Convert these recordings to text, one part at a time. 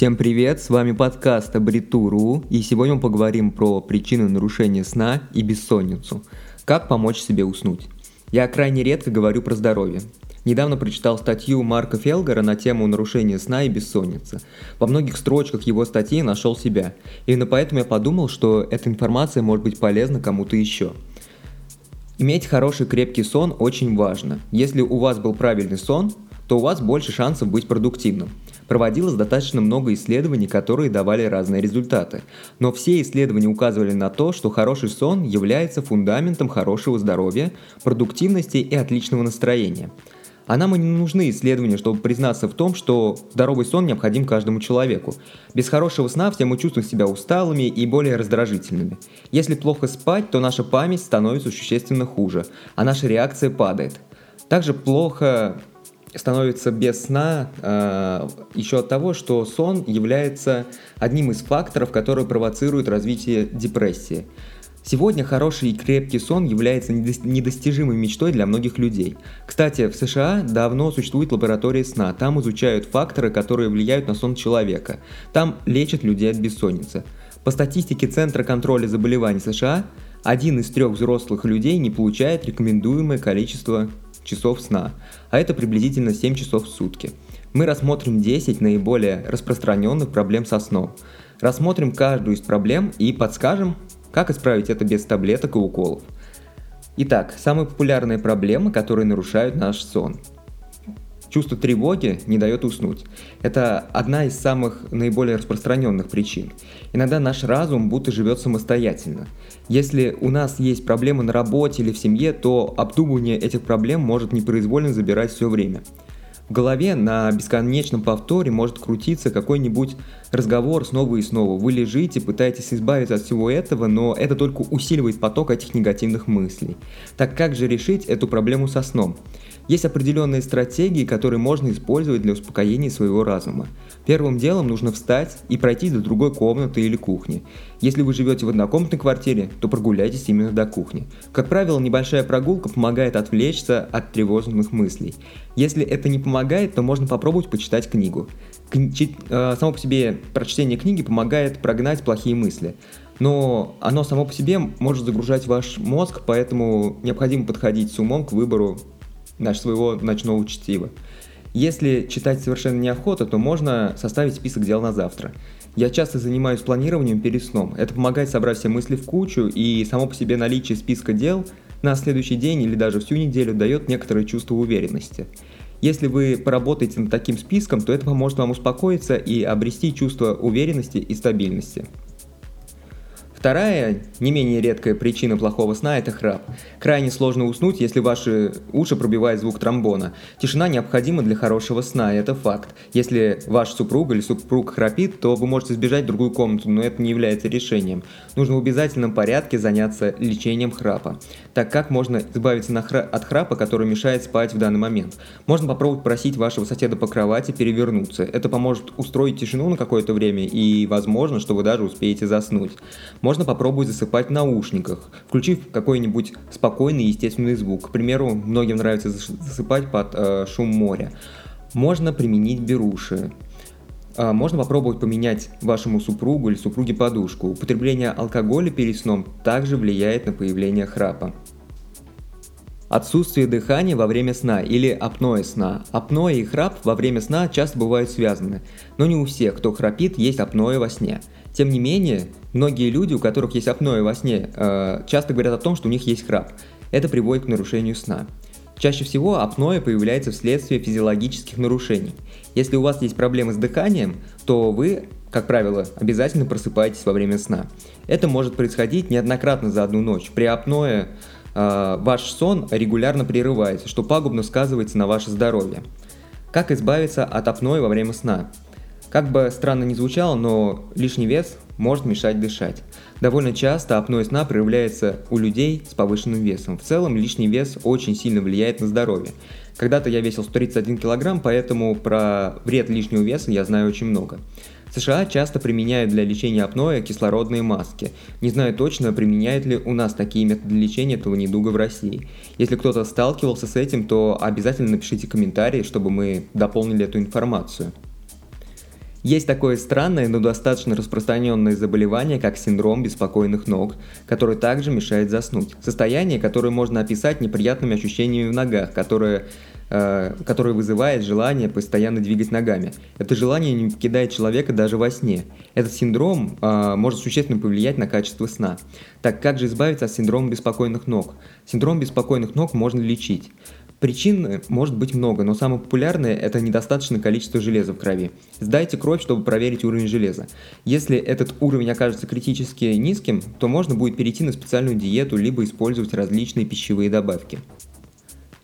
Всем привет, с вами подкаст Абритуру, и сегодня мы поговорим про причины нарушения сна и бессонницу. Как помочь себе уснуть? Я крайне редко говорю про здоровье. Недавно прочитал статью Марка Фелгера на тему нарушения сна и бессонницы. Во многих строчках его статьи нашел себя. Именно поэтому я подумал, что эта информация может быть полезна кому-то еще. Иметь хороший крепкий сон очень важно. Если у вас был правильный сон, то у вас больше шансов быть продуктивным. Проводилось достаточно много исследований, которые давали разные результаты. Но все исследования указывали на то, что хороший сон является фундаментом хорошего здоровья, продуктивности и отличного настроения. А нам и не нужны исследования, чтобы признаться в том, что здоровый сон необходим каждому человеку. Без хорошего сна все мы чувствуем себя усталыми и более раздражительными. Если плохо спать, то наша память становится существенно хуже, а наша реакция падает. Также плохо становится без сна э, еще от того, что сон является одним из факторов, которые провоцируют развитие депрессии. Сегодня хороший и крепкий сон является недостижимой мечтой для многих людей. Кстати, в США давно существует лаборатория сна. Там изучают факторы, которые влияют на сон человека. Там лечат людей от бессонницы. По статистике Центра контроля заболеваний США, один из трех взрослых людей не получает рекомендуемое количество часов сна, а это приблизительно 7 часов в сутки. Мы рассмотрим 10 наиболее распространенных проблем со сном. Рассмотрим каждую из проблем и подскажем, как исправить это без таблеток и уколов. Итак, самые популярные проблемы, которые нарушают наш сон. Чувство тревоги не дает уснуть. Это одна из самых наиболее распространенных причин. Иногда наш разум будто живет самостоятельно. Если у нас есть проблемы на работе или в семье, то обдумывание этих проблем может непроизвольно забирать все время. В голове на бесконечном повторе может крутиться какой-нибудь разговор снова и снова. Вы лежите, пытаетесь избавиться от всего этого, но это только усиливает поток этих негативных мыслей. Так как же решить эту проблему со сном? Есть определенные стратегии, которые можно использовать для успокоения своего разума. Первым делом нужно встать и пройти до другой комнаты или кухни. Если вы живете в однокомнатной квартире, то прогуляйтесь именно до кухни. Как правило, небольшая прогулка помогает отвлечься от тревожных мыслей. Если это не помогает, то можно попробовать почитать книгу. Э, само по себе прочтение книги помогает прогнать плохие мысли. Но оно само по себе может загружать ваш мозг, поэтому необходимо подходить с умом к выбору наш, своего ночного чтива. Если читать совершенно неохота, то можно составить список дел на завтра. Я часто занимаюсь планированием перед сном. Это помогает собрать все мысли в кучу, и само по себе наличие списка дел на следующий день или даже всю неделю дает некоторое чувство уверенности. Если вы поработаете над таким списком, то это поможет вам успокоиться и обрести чувство уверенности и стабильности. Вторая, не менее редкая причина плохого сна – это храп. Крайне сложно уснуть, если ваши уши пробивает звук тромбона. Тишина необходима для хорошего сна, это факт. Если ваш супруг или супруг храпит, то вы можете сбежать в другую комнату, но это не является решением. Нужно в обязательном порядке заняться лечением храпа. Так как можно избавиться хра- от храпа, который мешает спать в данный момент? Можно попробовать просить вашего соседа по кровати перевернуться. Это поможет устроить тишину на какое-то время и возможно, что вы даже успеете заснуть. Можно попробовать засыпать в наушниках, включив какой-нибудь спокойный естественный звук. К примеру, многим нравится засыпать под э, шум моря. Можно применить беруши. Э, можно попробовать поменять вашему супругу или супруге подушку. Употребление алкоголя перед сном также влияет на появление храпа. Отсутствие дыхания во время сна или апноэ сна. Апноэ и храп во время сна часто бывают связаны, но не у всех, кто храпит, есть апноэ во сне. Тем не менее, многие люди, у которых есть апноэ во сне, э, часто говорят о том, что у них есть храп. Это приводит к нарушению сна. Чаще всего апноэ появляется вследствие физиологических нарушений. Если у вас есть проблемы с дыханием, то вы, как правило, обязательно просыпаетесь во время сна. Это может происходить неоднократно за одну ночь. При апноэ ваш сон регулярно прерывается, что пагубно сказывается на ваше здоровье. Как избавиться от апноэ во время сна? Как бы странно ни звучало, но лишний вес может мешать дышать. Довольно часто апноэ сна проявляется у людей с повышенным весом. В целом лишний вес очень сильно влияет на здоровье. Когда-то я весил 131 килограмм, поэтому про вред лишнего веса я знаю очень много. США часто применяют для лечения апноэ кислородные маски. Не знаю точно, применяют ли у нас такие методы лечения этого недуга в России. Если кто-то сталкивался с этим, то обязательно напишите комментарии, чтобы мы дополнили эту информацию. Есть такое странное, но достаточно распространенное заболевание, как синдром беспокойных ног, который также мешает заснуть. Состояние, которое можно описать неприятными ощущениями в ногах, которое э, которое вызывает желание постоянно двигать ногами. Это желание не покидает человека даже во сне. Этот синдром э, может существенно повлиять на качество сна. Так как же избавиться от синдрома беспокойных ног? Синдром беспокойных ног можно лечить. Причин может быть много, но самое популярное – это недостаточное количество железа в крови. Сдайте кровь, чтобы проверить уровень железа. Если этот уровень окажется критически низким, то можно будет перейти на специальную диету, либо использовать различные пищевые добавки.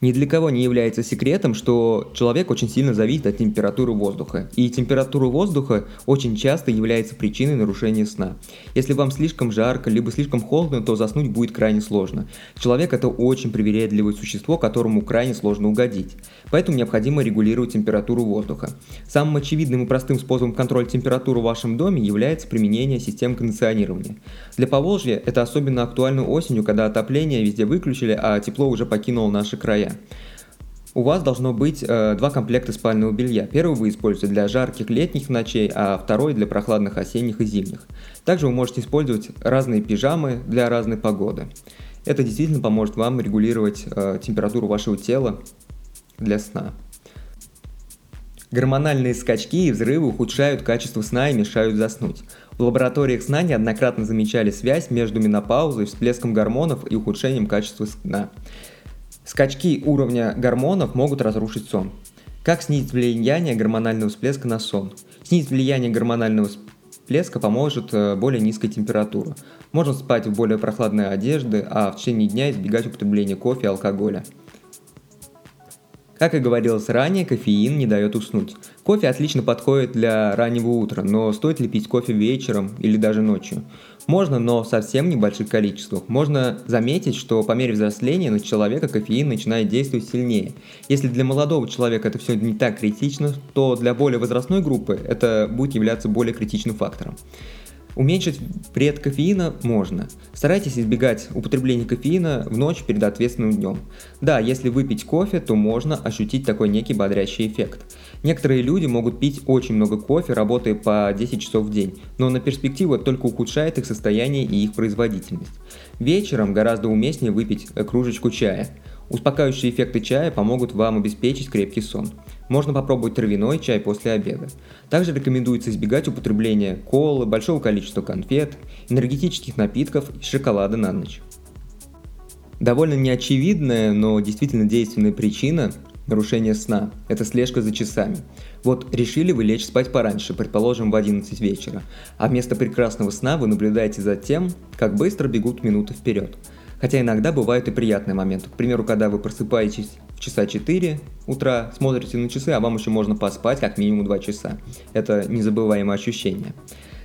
Ни для кого не является секретом, что человек очень сильно зависит от температуры воздуха, и температура воздуха очень часто является причиной нарушения сна. Если вам слишком жарко, либо слишком холодно, то заснуть будет крайне сложно. Человек это очень привередливое существо, которому крайне сложно угодить. Поэтому необходимо регулировать температуру воздуха. Самым очевидным и простым способом контроля температуры в вашем доме является применение систем кондиционирования. Для Поволжья это особенно актуально осенью, когда отопление везде выключили, а тепло уже покинуло наши края января. У вас должно быть э, два комплекта спального белья. Первый вы используете для жарких летних ночей, а второй для прохладных осенних и зимних. Также вы можете использовать разные пижамы для разной погоды. Это действительно поможет вам регулировать э, температуру вашего тела для сна. Гормональные скачки и взрывы ухудшают качество сна и мешают заснуть. В лабораториях сна неоднократно замечали связь между менопаузой, всплеском гормонов и ухудшением качества сна. Скачки уровня гормонов могут разрушить сон. Как снизить влияние гормонального всплеска на сон? Снизить влияние гормонального всплеска поможет э, более низкая температура. Можно спать в более прохладной одежде, а в течение дня избегать употребления кофе и алкоголя. Как и говорилось ранее, кофеин не дает уснуть. Кофе отлично подходит для раннего утра, но стоит ли пить кофе вечером или даже ночью? Можно, но в совсем небольших количествах. Можно заметить, что по мере взросления на человека кофеин начинает действовать сильнее. Если для молодого человека это все не так критично, то для более возрастной группы это будет являться более критичным фактором. Уменьшить вред кофеина можно. Старайтесь избегать употребления кофеина в ночь перед ответственным днем. Да, если выпить кофе, то можно ощутить такой некий бодрящий эффект. Некоторые люди могут пить очень много кофе, работая по 10 часов в день, но на перспективу это только ухудшает их состояние и их производительность. Вечером гораздо уместнее выпить кружечку чая. Успокаивающие эффекты чая помогут вам обеспечить крепкий сон. Можно попробовать травяной чай после обеда. Также рекомендуется избегать употребления колы, большого количества конфет, энергетических напитков и шоколада на ночь. Довольно неочевидная, но действительно действенная причина нарушения сна – это слежка за часами. Вот решили вы лечь спать пораньше, предположим, в 11 вечера, а вместо прекрасного сна вы наблюдаете за тем, как быстро бегут минуты вперед. Хотя иногда бывают и приятные моменты. К примеру, когда вы просыпаетесь в часа 4 утра, смотрите на часы, а вам еще можно поспать как минимум 2 часа. Это незабываемое ощущение.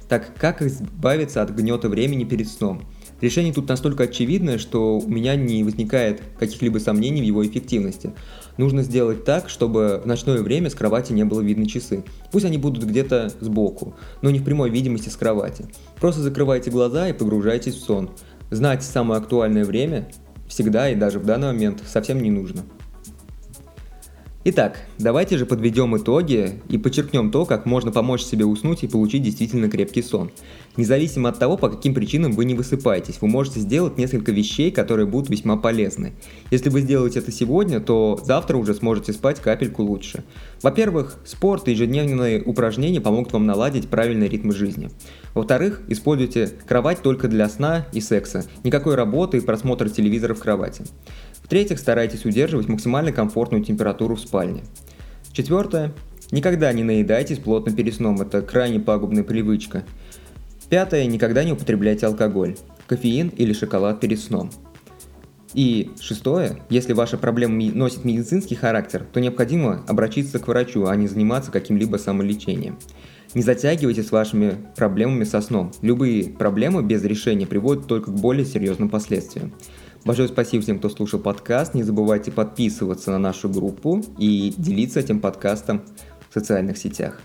Так как избавиться от гнета времени перед сном? Решение тут настолько очевидное, что у меня не возникает каких-либо сомнений в его эффективности. Нужно сделать так, чтобы в ночное время с кровати не было видно часы. Пусть они будут где-то сбоку, но не в прямой видимости с кровати. Просто закрывайте глаза и погружайтесь в сон. Знать самое актуальное время всегда и даже в данный момент совсем не нужно. Итак, давайте же подведем итоги и подчеркнем то, как можно помочь себе уснуть и получить действительно крепкий сон. Независимо от того, по каким причинам вы не высыпаетесь, вы можете сделать несколько вещей, которые будут весьма полезны. Если вы сделаете это сегодня, то завтра уже сможете спать капельку лучше. Во-первых, спорт и ежедневные упражнения помогут вам наладить правильный ритм жизни. Во-вторых, используйте кровать только для сна и секса, никакой работы и просмотра телевизора в кровати. В-третьих, старайтесь удерживать максимально комфортную температуру в спальне. Четвертое. Никогда не наедайтесь плотно перед сном, это крайне пагубная привычка. Пятое. Никогда не употребляйте алкоголь, кофеин или шоколад перед сном. И шестое, если ваша проблема носит медицинский характер, то необходимо обратиться к врачу, а не заниматься каким-либо самолечением. Не затягивайте с вашими проблемами со сном. Любые проблемы без решения приводят только к более серьезным последствиям. Большое спасибо всем, кто слушал подкаст. Не забывайте подписываться на нашу группу и делиться этим подкастом в социальных сетях.